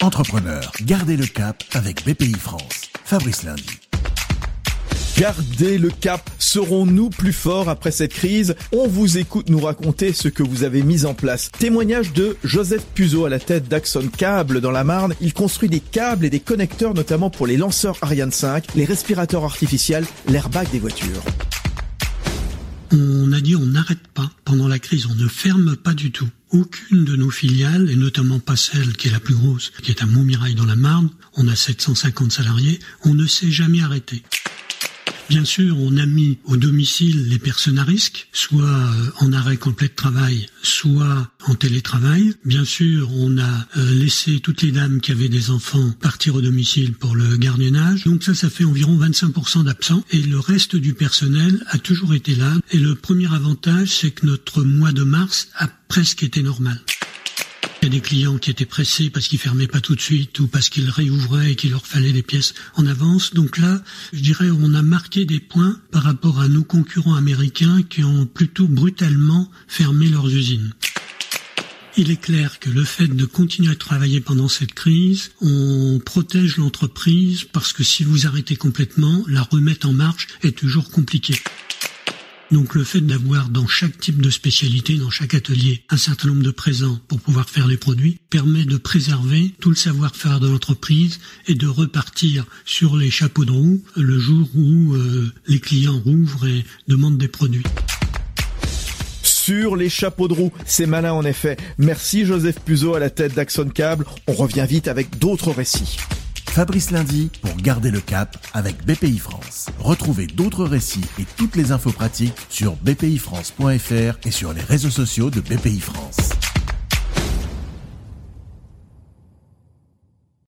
Entrepreneur, gardez le cap avec BPI France. Fabrice Lundi. Gardez le cap. Serons-nous plus forts après cette crise? On vous écoute nous raconter ce que vous avez mis en place. Témoignage de Joseph Puzo à la tête d'Axon Cable dans la Marne. Il construit des câbles et des connecteurs notamment pour les lanceurs Ariane 5, les respirateurs artificiels, l'airbag des voitures. On a dit on n'arrête pas pendant la crise, on ne ferme pas du tout. Aucune de nos filiales, et notamment pas celle qui est la plus grosse, qui est à Montmirail dans la Marne, on a 750 salariés, on ne s'est jamais arrêté. Bien sûr, on a mis au domicile les personnes à risque, soit euh, en arrêt complet de travail, soit en télétravail. Bien sûr, on a euh, laissé toutes les dames qui avaient des enfants partir au domicile pour le gardiennage. Donc ça, ça fait environ 25% d'absents. Et le reste du personnel a toujours été là. Et le premier avantage, c'est que notre mois de mars a presque été normal. Il y a des clients qui étaient pressés parce qu'ils fermaient pas tout de suite ou parce qu'ils réouvraient et qu'il leur fallait des pièces en avance. Donc là, je dirais, on a marqué des points par rapport à nos concurrents américains qui ont plutôt brutalement fermé leurs usines. Il est clair que le fait de continuer à travailler pendant cette crise, on protège l'entreprise parce que si vous arrêtez complètement, la remettre en marche est toujours compliqué. Donc le fait d'avoir dans chaque type de spécialité, dans chaque atelier, un certain nombre de présents pour pouvoir faire les produits, permet de préserver tout le savoir-faire de l'entreprise et de repartir sur les chapeaux de roue le jour où euh, les clients rouvrent et demandent des produits sur les chapeaux de roue. C'est malin en effet. Merci Joseph Puzo à la tête d'Axon Cable. On revient vite avec d'autres récits. Fabrice Lundi pour garder le cap avec BPI France. Retrouvez d'autres récits et toutes les infos pratiques sur bpifrance.fr et sur les réseaux sociaux de BPI France.